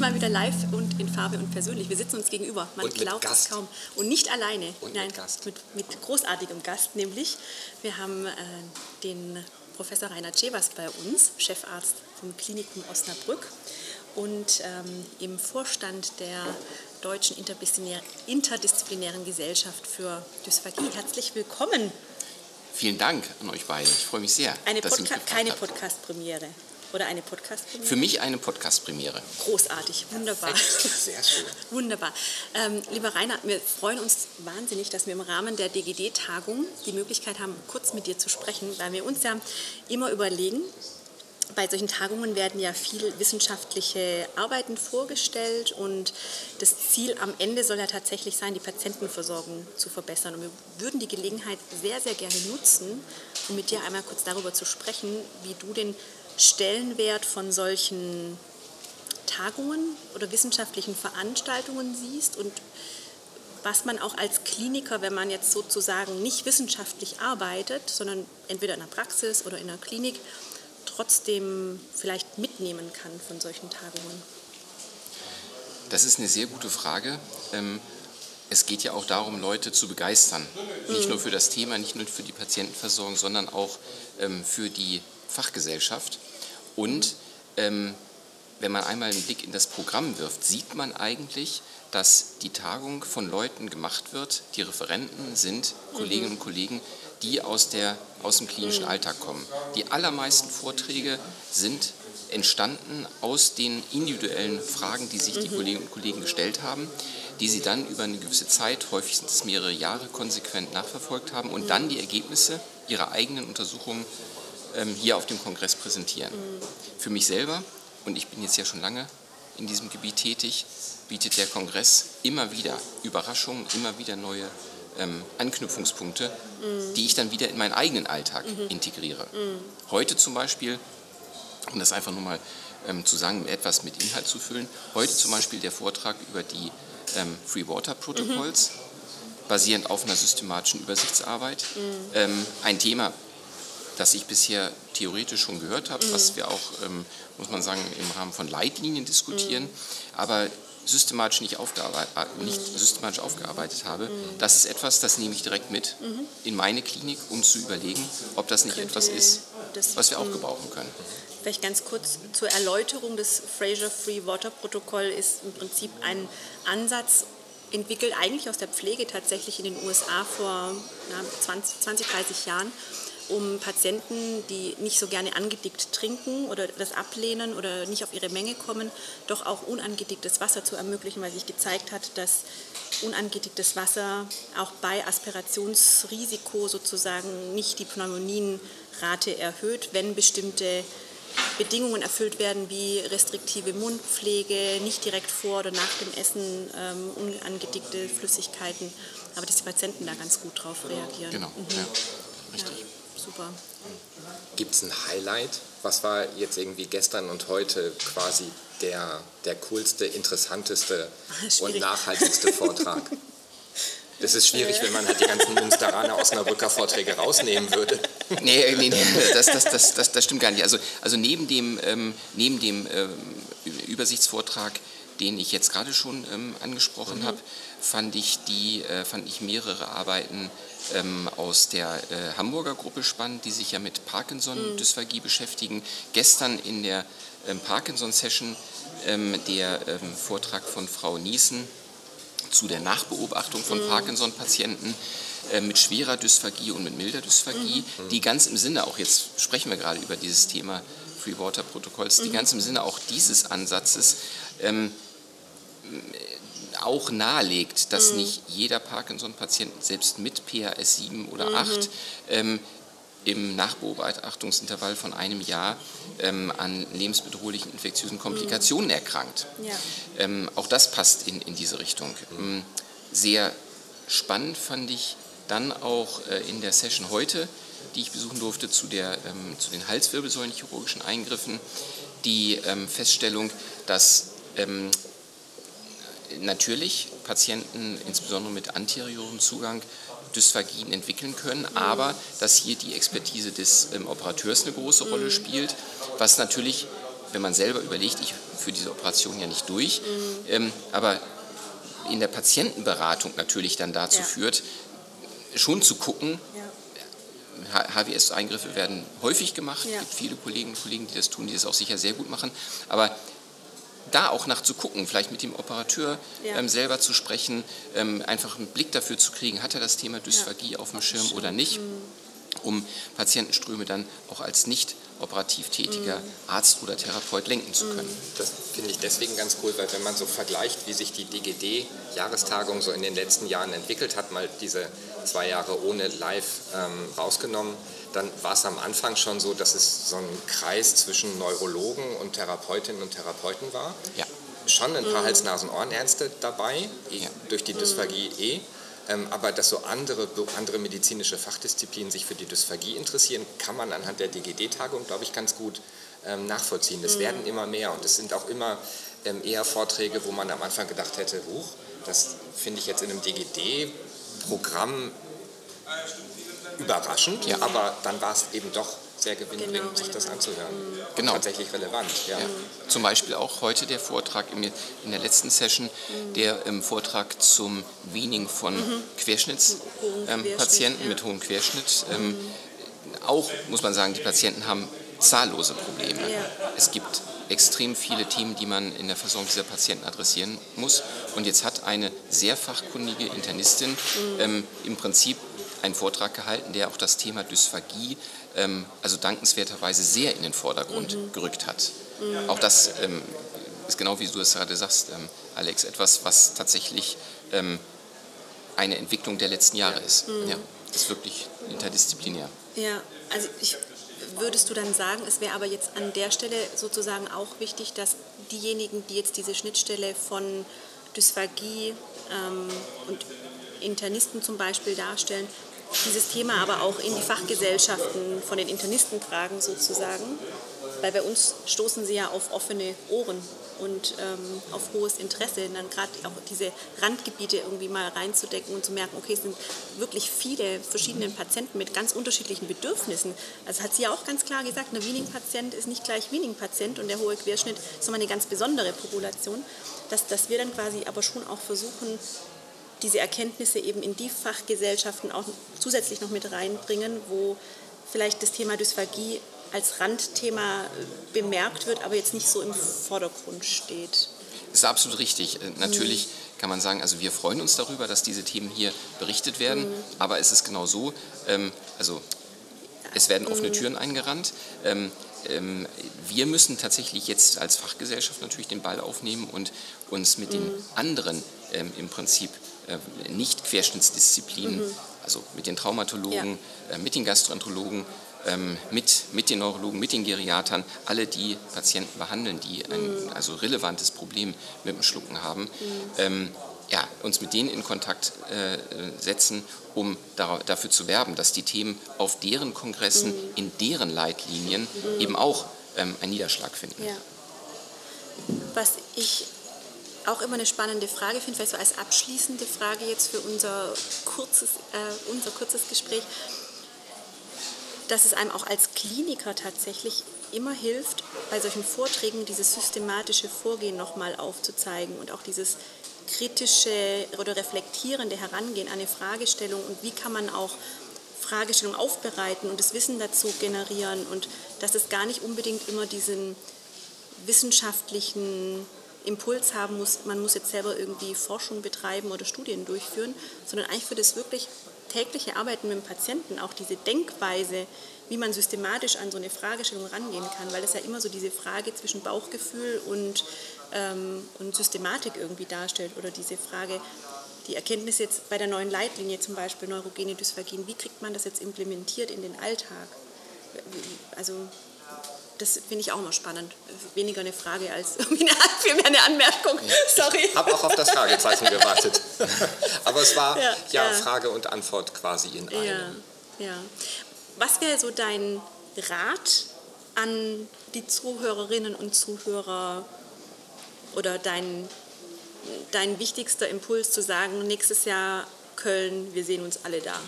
Endlich mal wieder live und in Farbe und persönlich. Wir sitzen uns gegenüber. Man Und mit glaubt es kaum. Und nicht alleine. Und mit Nein, Gast. Mit, mit großartigem Gast, nämlich wir haben äh, den Professor Rainer Cevers bei uns, Chefarzt vom Klinikum Osnabrück und ähm, im Vorstand der Deutschen Interdisziplinär, Interdisziplinären Gesellschaft für Dysphagie. Herzlich willkommen. Vielen Dank an euch beide. Ich freue mich sehr. Eine Podca keine. Podcast-Premiere. Oder eine Podcast-Premiere? Für mich eine Podcast-Premiere. Großartig, wunderbar. Sehr schön. Wunderbar. Ähm, lieber Rainer, wir freuen uns wahnsinnig, dass wir im Rahmen der DGD-Tagung die Möglichkeit haben, kurz mit dir zu sprechen, weil wir uns ja immer überlegen, bei solchen Tagungen werden ja viel wissenschaftliche Arbeiten vorgestellt und das Ziel am Ende soll ja tatsächlich sein, die Patientenversorgung zu verbessern. Und wir würden die Gelegenheit sehr, sehr gerne nutzen, um mit dir einmal kurz darüber zu sprechen, wie du den Stellenwert von solchen Tagungen oder wissenschaftlichen Veranstaltungen siehst und was man auch als Kliniker, wenn man jetzt sozusagen nicht wissenschaftlich arbeitet, sondern entweder in der Praxis oder in der Klinik, trotzdem vielleicht mitnehmen kann von solchen Tagungen. Das ist eine sehr gute Frage. Ähm, Es geht ja auch darum, Leute zu begeistern. Nicht nur für das Thema, nicht nur für die Patientenversorgung, sondern auch ähm, für die Fachgesellschaft. Und ähm, wenn man einmal einen Blick in das Programm wirft, sieht man eigentlich, dass die Tagung von Leuten gemacht wird. Die Referenten sind Kolleginnen und Kollegen, die aus, der, aus dem klinischen Alltag kommen. Die allermeisten Vorträge sind entstanden aus den individuellen Fragen, die sich die Kolleginnen und Kollegen gestellt haben, die sie dann über eine gewisse Zeit, häufig sind es mehrere Jahre, konsequent nachverfolgt haben und dann die Ergebnisse ihrer eigenen Untersuchungen hier auf dem Kongress präsentieren. Für mich selber, und ich bin jetzt ja schon lange in diesem Gebiet tätig, bietet der Kongress immer wieder Überraschungen, immer wieder neue ähm, Anknüpfungspunkte, die ich dann wieder in meinen eigenen Alltag integriere. Heute zum Beispiel, um das einfach nur mal ähm, zu sagen, etwas mit Inhalt zu füllen, heute zum Beispiel der Vortrag über die ähm, Free Water Protocols, basierend auf einer systematischen Übersichtsarbeit. Ähm, ein Thema, das ich bisher theoretisch schon gehört habe, was wir auch, ähm, muss man sagen, im Rahmen von Leitlinien diskutieren, aber systematisch nicht, aufgearbeitet, nicht systematisch aufgearbeitet habe. Das ist etwas, das nehme ich direkt mit in meine Klinik, um zu überlegen, ob das nicht Könnte etwas ist, das- was wir auch gebrauchen können. Vielleicht ganz kurz zur Erläuterung. Des Fraser Free Water Protokoll ist im Prinzip ein Ansatz entwickelt eigentlich aus der Pflege tatsächlich in den USA vor na, 20, 20, 30 Jahren, um Patienten, die nicht so gerne angedickt trinken oder das ablehnen oder nicht auf ihre Menge kommen, doch auch unangedicktes Wasser zu ermöglichen, weil sich gezeigt hat, dass unangedicktes Wasser auch bei Aspirationsrisiko sozusagen nicht die Pneumonienrate erhöht, wenn bestimmte Bedingungen erfüllt werden wie restriktive Mundpflege, nicht direkt vor oder nach dem Essen ähm, unangedickte Flüssigkeiten, aber dass die Patienten da ganz gut drauf reagieren. Genau, Mhm. ja, richtig. Ja, super. Gibt es ein Highlight? Was war jetzt irgendwie gestern und heute quasi der, der coolste, interessanteste und Schwierig. nachhaltigste Vortrag? Das ist schwierig, wenn man halt die ganzen Münsteraner Osnabrücker Vorträge rausnehmen würde. Nee, nee, nee das, das, das, das, das stimmt gar nicht. Also, also neben dem, ähm, neben dem ähm, Übersichtsvortrag, den ich jetzt gerade schon ähm, angesprochen habe, fand ich, die, äh, fand ich mehrere Arbeiten ähm, aus der äh, Hamburger Gruppe spannend, die sich ja mit Parkinson-Dysphagie beschäftigen. Gestern in der ähm, Parkinson-Session ähm, der ähm, Vortrag von Frau Niesen zu der Nachbeobachtung von Parkinson-Patienten äh, mit schwerer Dysphagie und mit milder Dysphagie, die ganz im Sinne, auch jetzt sprechen wir gerade über dieses Thema Free Water Protokolls, die ganz im Sinne auch dieses Ansatzes ähm, auch nahelegt, dass nicht jeder Parkinson-Patient selbst mit PRS 7 oder 8 ähm, im Nachbeobachtungsintervall von einem Jahr ähm, an lebensbedrohlichen infektiösen Komplikationen erkrankt. Ja. Ähm, auch das passt in, in diese Richtung. Ähm, Sehr spannend fand ich dann auch äh, in der Session heute, die ich besuchen durfte, zu, der, ähm, zu den Halswirbelsäulenchirurgischen Eingriffen, die ähm, Feststellung, dass ähm, natürlich Patienten, insbesondere mit anteriorem Zugang, Dysphagien entwickeln können, aber dass hier die Expertise des ähm, Operateurs eine große Rolle spielt, was natürlich wenn man selber überlegt, ich führe diese Operation ja nicht durch, mhm. ähm, aber in der Patientenberatung natürlich dann dazu ja. führt, schon zu gucken, ja. HWS-Eingriffe werden häufig gemacht. Es gibt viele Kolleginnen und Kollegen, die das tun, die das auch sicher sehr gut machen. Aber da auch nach zu gucken, vielleicht mit dem Operateur ja. ähm, selber zu sprechen, ähm, einfach einen Blick dafür zu kriegen, hat er das Thema Dysphagie ja. auf dem Schirm oder nicht, mhm. um Patientenströme dann auch als nicht operativ tätiger mhm. Arzt oder Therapeut lenken zu können. Mhm. Das finde ich deswegen ganz cool, weil wenn man so vergleicht, wie sich die DGD-Jahrestagung so in den letzten Jahren entwickelt hat, mal diese zwei Jahre ohne Live ähm, rausgenommen, dann war es am Anfang schon so, dass es so ein Kreis zwischen Neurologen und Therapeutinnen und Therapeuten war. Ja. Schon ein paar mhm. Hals-Nasen-Ohrenärzte dabei, ja. durch die Dysphagie eh. Ähm, aber dass so andere, andere medizinische Fachdisziplinen sich für die Dysphagie interessieren, kann man anhand der DGD-Tagung, glaube ich, ganz gut ähm, nachvollziehen. Es mhm. werden immer mehr und es sind auch immer ähm, eher Vorträge, wo man am Anfang gedacht hätte, huch, das finde ich jetzt in einem DGD-Programm überraschend, ja. aber dann war es eben doch sehr gewinnbringend, genau, sich das anzuhören. Mhm. Genau. Tatsächlich relevant. Ja. ja. Zum Beispiel auch heute der Vortrag in der letzten Session, mhm. der ähm, Vortrag zum Weaning von mhm. Querschnittspatienten ähm, mit hohem Querschnitt. Ähm, auch muss man sagen, die Patienten haben zahllose Probleme. Ja. Es gibt extrem viele Themen, die man in der Versorgung dieser Patienten adressieren muss. Und jetzt hat eine sehr fachkundige Internistin mhm. ähm, im Prinzip einen Vortrag gehalten, der auch das Thema Dysphagie, ähm, also dankenswerterweise sehr in den Vordergrund mhm. gerückt hat. Mhm. Auch das ähm, ist genau wie du es gerade sagst, ähm, Alex, etwas, was tatsächlich ähm, eine Entwicklung der letzten Jahre ist. Mhm. Ja, das ist wirklich interdisziplinär. Ja, also ich würdest du dann sagen, es wäre aber jetzt an der Stelle sozusagen auch wichtig, dass diejenigen, die jetzt diese Schnittstelle von Dysphagie ähm, und Internisten zum Beispiel darstellen, dieses Thema aber auch in die Fachgesellschaften von den Internisten tragen sozusagen, weil bei uns stoßen sie ja auf offene Ohren und ähm, auf hohes Interesse, dann gerade auch diese Randgebiete irgendwie mal reinzudecken und zu merken, okay, es sind wirklich viele verschiedene Patienten mit ganz unterschiedlichen Bedürfnissen. Also hat sie ja auch ganz klar gesagt, ein Wiening-Patient ist nicht gleich Wiening-Patient und der hohe Querschnitt ist nochmal eine ganz besondere Population, dass, dass wir dann quasi aber schon auch versuchen, diese Erkenntnisse eben in die Fachgesellschaften auch zusätzlich noch mit reinbringen, wo vielleicht das Thema Dysphagie als Randthema bemerkt wird, aber jetzt nicht so im Vordergrund steht. Das ist absolut richtig. Äh, natürlich kann man sagen, also wir freuen uns darüber, dass diese Themen hier berichtet werden, mhm. aber es ist genau so, ähm, also es werden offene mhm. Türen eingerannt. Ähm, wir müssen tatsächlich jetzt als Fachgesellschaft natürlich den Ball aufnehmen und uns mit den mhm. anderen ähm, im Prinzip äh, Nicht-Querschnittsdisziplinen, mhm. also mit den Traumatologen, ja. äh, mit den Gastroenterologen, ähm, mit, mit den Neurologen, mit den Geriatern, alle die Patienten behandeln, die ein mhm. also relevantes Problem mit dem Schlucken haben. Mhm. Ja, uns mit denen in Kontakt äh, setzen, um da, dafür zu werben, dass die Themen auf deren Kongressen, mhm. in deren Leitlinien mhm. eben auch ähm, einen Niederschlag finden. Ja. Was ich auch immer eine spannende Frage finde, vielleicht so als abschließende Frage jetzt für unser kurzes, äh, unser kurzes Gespräch, dass es einem auch als Kliniker tatsächlich immer hilft, bei solchen Vorträgen dieses systematische Vorgehen nochmal aufzuzeigen und auch dieses kritische oder reflektierende Herangehen an eine Fragestellung und wie kann man auch Fragestellungen aufbereiten und das Wissen dazu generieren und dass es gar nicht unbedingt immer diesen wissenschaftlichen Impuls haben muss, man muss jetzt selber irgendwie Forschung betreiben oder Studien durchführen, sondern eigentlich für das wirklich tägliche Arbeiten mit dem Patienten auch diese Denkweise, wie man systematisch an so eine Fragestellung rangehen kann, weil es ja immer so diese Frage zwischen Bauchgefühl und, ähm, und Systematik irgendwie darstellt oder diese Frage, die Erkenntnis jetzt bei der neuen Leitlinie zum Beispiel neurogene Dysphagien, wie kriegt man das jetzt implementiert in den Alltag? Also das finde ich auch immer spannend. Weniger eine Frage als eine, vielmehr eine Anmerkung. Sorry. Ich habe auch auf das Fragezeichen gewartet. Aber es war ja, ja, ja, Frage und Antwort quasi in einem. Ja, ja. Was wäre so dein Rat an die Zuhörerinnen und Zuhörer oder dein, dein wichtigster Impuls zu sagen, nächstes Jahr Köln, wir sehen uns alle da?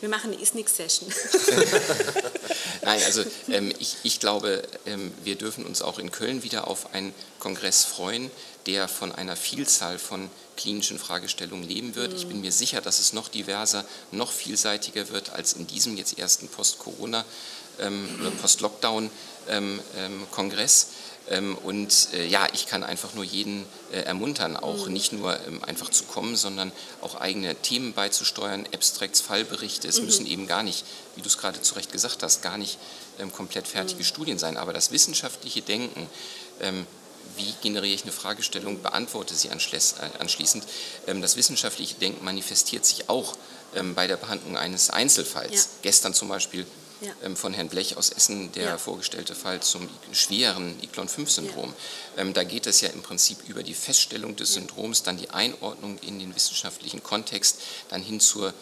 Wir machen eine Isnix-Session. Nein, also ähm, ich, ich glaube, ähm, wir dürfen uns auch in Köln wieder auf einen Kongress freuen, der von einer Vielzahl von klinischen Fragestellungen leben wird. Ich bin mir sicher, dass es noch diverser, noch vielseitiger wird als in diesem jetzt ersten Post-Corona- ähm, oder Post-Lockdown-Kongress. Ähm, und äh, ja, ich kann einfach nur jeden äh, ermuntern, auch mhm. nicht nur ähm, einfach zu kommen, sondern auch eigene Themen beizusteuern, Abstracts, Fallberichte. Es mhm. müssen eben gar nicht, wie du es gerade zu Recht gesagt hast, gar nicht ähm, komplett fertige mhm. Studien sein. Aber das wissenschaftliche Denken, wie generiere ich eine Fragestellung, beantworte sie äh, anschließend. Das wissenschaftliche Denken manifestiert sich auch bei der Behandlung eines Einzelfalls. Ja. Gestern zum Beispiel ja. Ähm, von Herrn Blech aus Essen, der ja. vorgestellte Fall zum schweren Iklon-5-Syndrom. Ja. Ähm, da geht es ja im Prinzip über die Feststellung des Syndroms, dann die Einordnung in den wissenschaftlichen Kontext, dann hin zur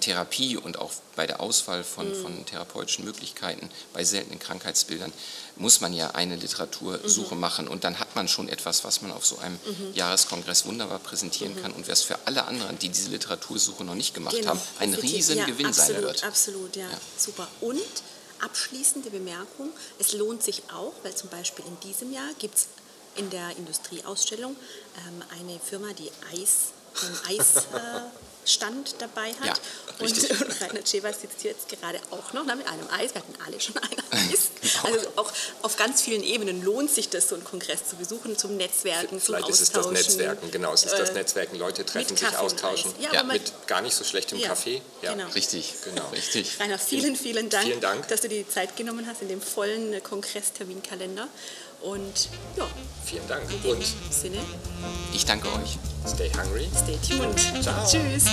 Therapie und auch bei der Auswahl von, mhm. von therapeutischen Möglichkeiten bei seltenen Krankheitsbildern muss man ja eine Literatursuche mhm. machen und dann hat man schon etwas, was man auf so einem mhm. Jahreskongress wunderbar präsentieren mhm. kann und was für alle anderen, die diese Literatursuche noch nicht gemacht genau. haben, ein riesen ja, Gewinn absolut, sein wird. Absolut, ja, ja. super. Und abschließende Bemerkung, es lohnt sich auch, weil zum Beispiel in diesem Jahr gibt es in der Industrieausstellung ähm, eine Firma, die Eis, ähm, Eis äh, Stand dabei hat. Ja, und, und Rainer Ceva sitzt jetzt gerade auch noch mit einem Eis. Wir hatten alle schon ein Eis. Also auch auf ganz vielen Ebenen lohnt sich das, so einen Kongress zu besuchen, zum Netzwerken, Vielleicht zum Austauschen. Vielleicht ist es das Netzwerken, genau. Es ist das äh, Netzwerken, Leute treffen sich, austauschen. Ja, ja. Mit gar nicht so schlechtem ja, Kaffee. Ja. Genau. Richtig, genau. Richtig. Rainer, vielen, vielen Dank, vielen Dank, dass du dir die Zeit genommen hast in dem vollen Kongressterminkalender. Und ja. Vielen Dank. Dem Sinne. Ich danke euch. Stay hungry. Stay tuned. Ciao. Tschüss.